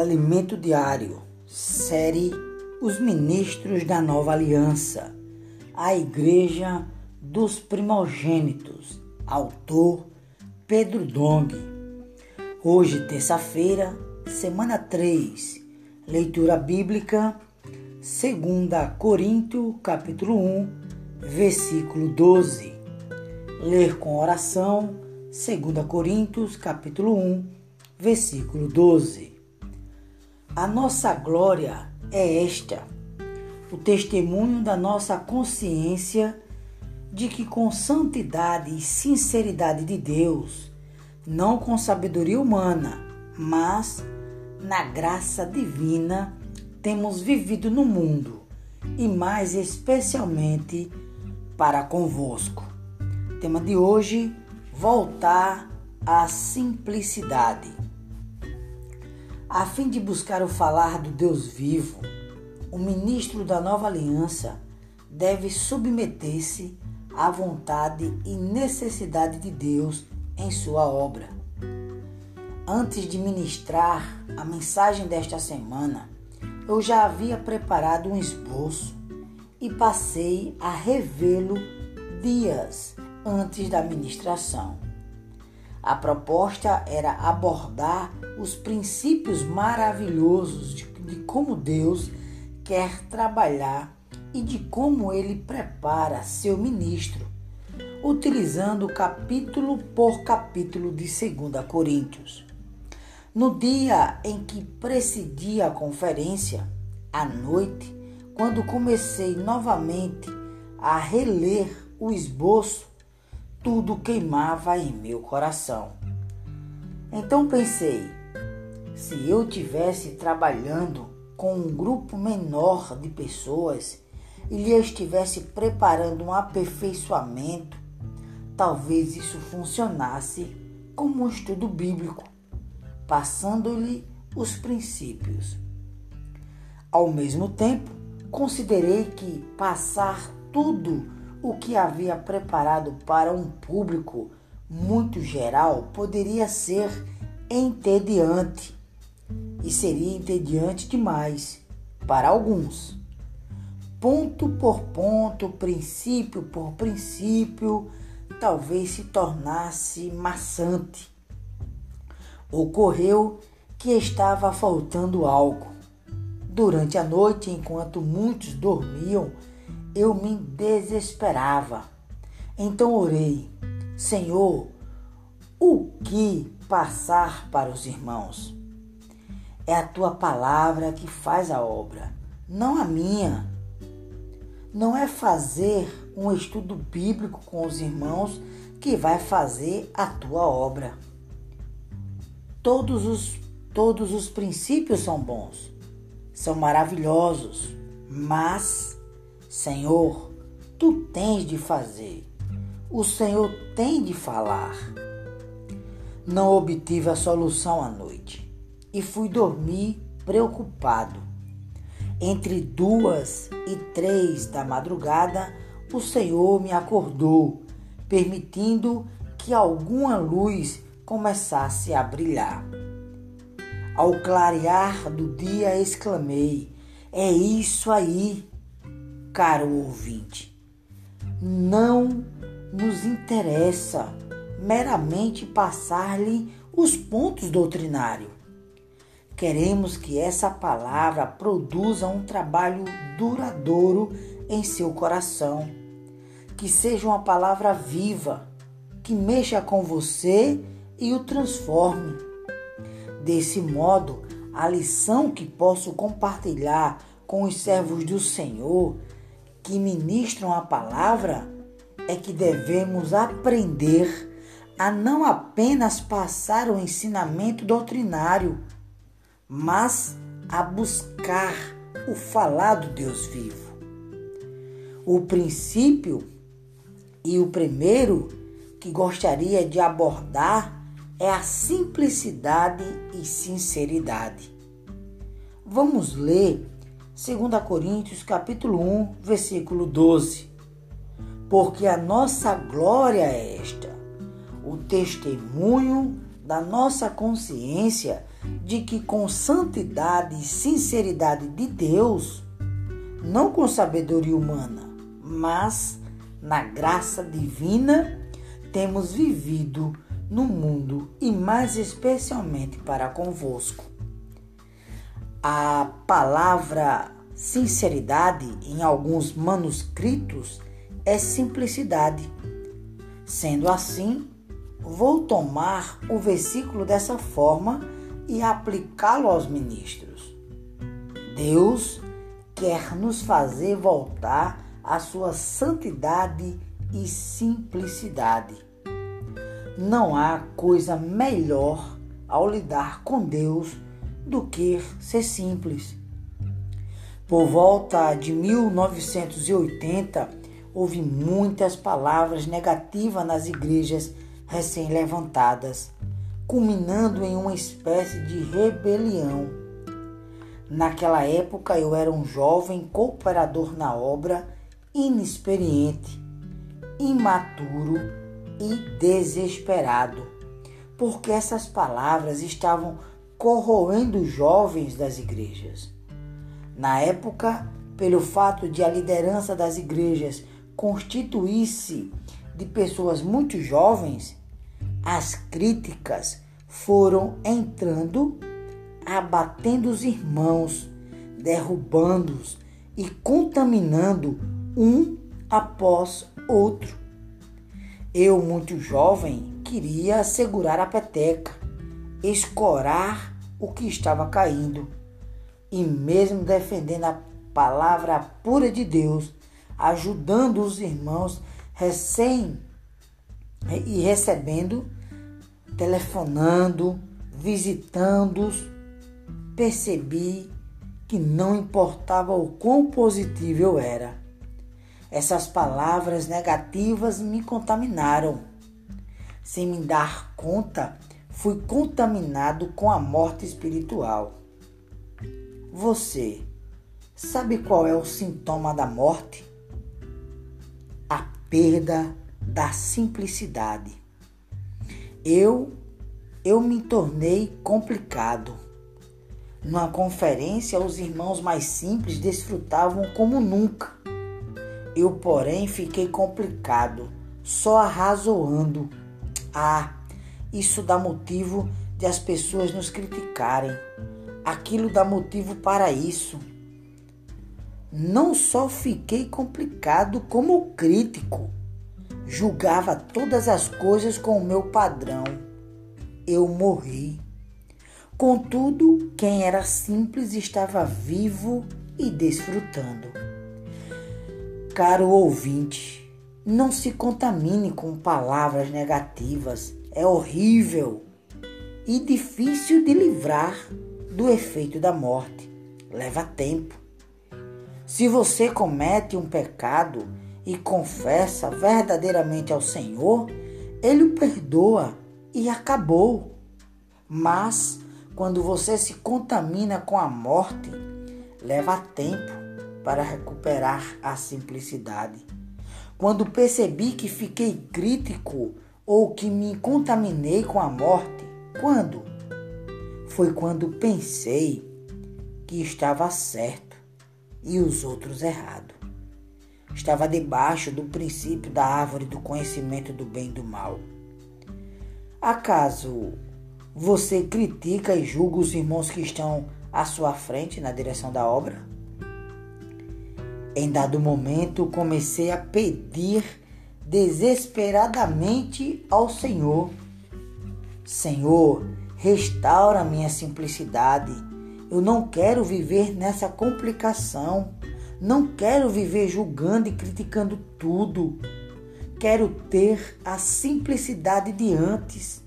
Alimento Diário, série Os Ministros da Nova Aliança, a Igreja dos Primogênitos, autor Pedro Dong. Hoje, terça-feira, semana 3, leitura bíblica, 2 Coríntios, capítulo 1, versículo 12. Ler com oração, 2 Coríntios, capítulo 1, versículo 12. A nossa glória é esta: o testemunho da nossa consciência de que, com santidade e sinceridade de Deus, não com sabedoria humana, mas na graça divina, temos vivido no mundo e mais especialmente para convosco. Tema de hoje: voltar à simplicidade. A fim de buscar o falar do Deus vivo, o ministro da nova aliança deve submeter-se à vontade e necessidade de Deus em sua obra. Antes de ministrar a mensagem desta semana, eu já havia preparado um esboço e passei a revê-lo dias antes da ministração. A proposta era abordar os princípios maravilhosos de, de, como Deus quer trabalhar e de como ele prepara seu ministro, utilizando capítulo por capítulo de 2 Coríntios. No dia em que precedia a conferência, à noite, quando comecei novamente a reler o esboço, tudo queimava em meu coração. Então pensei, se eu tivesse trabalhando com um grupo menor de pessoas e lhe estivesse preparando um aperfeiçoamento, talvez isso funcionasse como um estudo bíblico, passando-lhe os princípios. Ao mesmo tempo, considerei que passar tudo o que havia preparado para um público muito geral poderia ser entediante e seria entediante demais para alguns. Ponto por ponto, princípio por princípio, talvez se tornasse maçante. Ocorreu que estava faltando algo. Durante a noite, enquanto muitos dormiam, eu me desesperava. Então orei, Senhor, o que passar para os irmãos? É a tua palavra que faz a obra, não a minha. Não é fazer um estudo bíblico com os irmãos que vai fazer a tua obra. Todos os, todos os princípios são bons, são maravilhosos, mas Senhor, tu tens de fazer, o Senhor tem de falar. Não obtive a solução à noite e fui dormir preocupado. Entre duas e três da madrugada, o Senhor me acordou, permitindo que alguma luz começasse a brilhar. Ao clarear do dia, exclamei: É isso aí! Caro ouvinte, não nos interessa meramente passar-lhe os pontos doutrinários. Queremos que essa palavra produza um trabalho duradouro em seu coração, que seja uma palavra viva, que mexa com você e o transforme. Desse modo, a lição que posso compartilhar com os servos do Senhor que ministram a palavra é que devemos aprender a não apenas passar o ensinamento doutrinário, mas a buscar o falar do Deus vivo. O princípio e o primeiro que gostaria de abordar é a simplicidade e sinceridade. Vamos ler 2 Coríntios capítulo 1, versículo 12. Porque a nossa glória é esta, o testemunho da nossa consciência de que com santidade e sinceridade de Deus, não com sabedoria humana, mas na graça divina, temos vivido no mundo e mais especialmente para convosco. A palavra sinceridade em alguns manuscritos é simplicidade. Sendo assim, vou tomar o versículo dessa forma e aplicá-lo aos ministros. Deus quer nos fazer voltar à sua santidade e simplicidade. Não há coisa melhor ao lidar com Deus do que ser simples. Por volta de 1980, houve muitas palavras negativas nas igrejas recém-levantadas, culminando em uma espécie de rebelião. Naquela época eu era um jovem cooperador na obra, inexperiente, imaturo e desesperado, porque essas palavras estavam corroendo jovens das igrejas. Na época, pelo fato de a liderança das igrejas constituir-se de pessoas muito jovens, as críticas foram entrando, abatendo os irmãos, derrubando-os e contaminando um após outro. Eu, muito jovem, queria segurar a peteca, escorar o que estava caindo e, mesmo defendendo a palavra pura de Deus, ajudando os irmãos recém e recebendo, telefonando, visitando-os, percebi que não importava o quão positivo eu era. Essas palavras negativas me contaminaram. Sem me dar conta, fui contaminado com a morte espiritual. Você sabe qual é o sintoma da morte? A perda da simplicidade. Eu eu me tornei complicado. Numa conferência, os irmãos mais simples desfrutavam como nunca. Eu, porém, fiquei complicado, só arrazoando. Ah, isso dá motivo de as pessoas nos criticarem aquilo dá motivo para isso. Não só fiquei complicado, como crítico. Julgava todas as coisas com o meu padrão. Eu morri. Contudo, quem era simples estava vivo e desfrutando. Caro ouvinte, não se contamine com palavras negativas. É horrível e difícil de livrar do efeito da morte. Leva tempo. Se você comete um pecado e confessa verdadeiramente ao Senhor, Ele o perdoa e acabou. Mas quando você se contamina com a morte, leva tempo para recuperar a simplicidade. Quando percebi que fiquei crítico ou que me contaminei com a morte, quando? foi quando pensei que estava certo e os outros errado. Estava debaixo do princípio da árvore do conhecimento do bem e do mal. Acaso você critica e julga os irmãos que estão à sua frente na direção da obra? Em dado momento, comecei a pedir desesperadamente ao Senhor: Senhor, Restaura minha simplicidade. Eu não quero viver nessa complicação. Não quero viver julgando e criticando tudo. Quero ter a simplicidade de antes.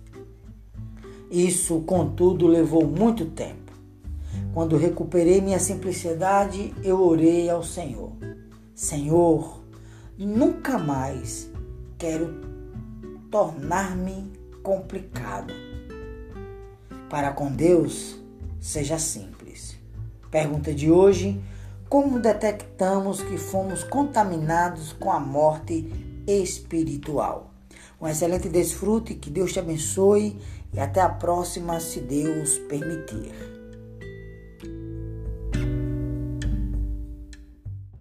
Isso, contudo, levou muito tempo. Quando recuperei minha simplicidade, eu orei ao Senhor: Senhor, nunca mais quero tornar-me complicado para com Deus, seja simples. Pergunta de hoje: como detectamos que fomos contaminados com a morte espiritual? Um excelente desfrute, que Deus te abençoe e até a próxima, se Deus permitir.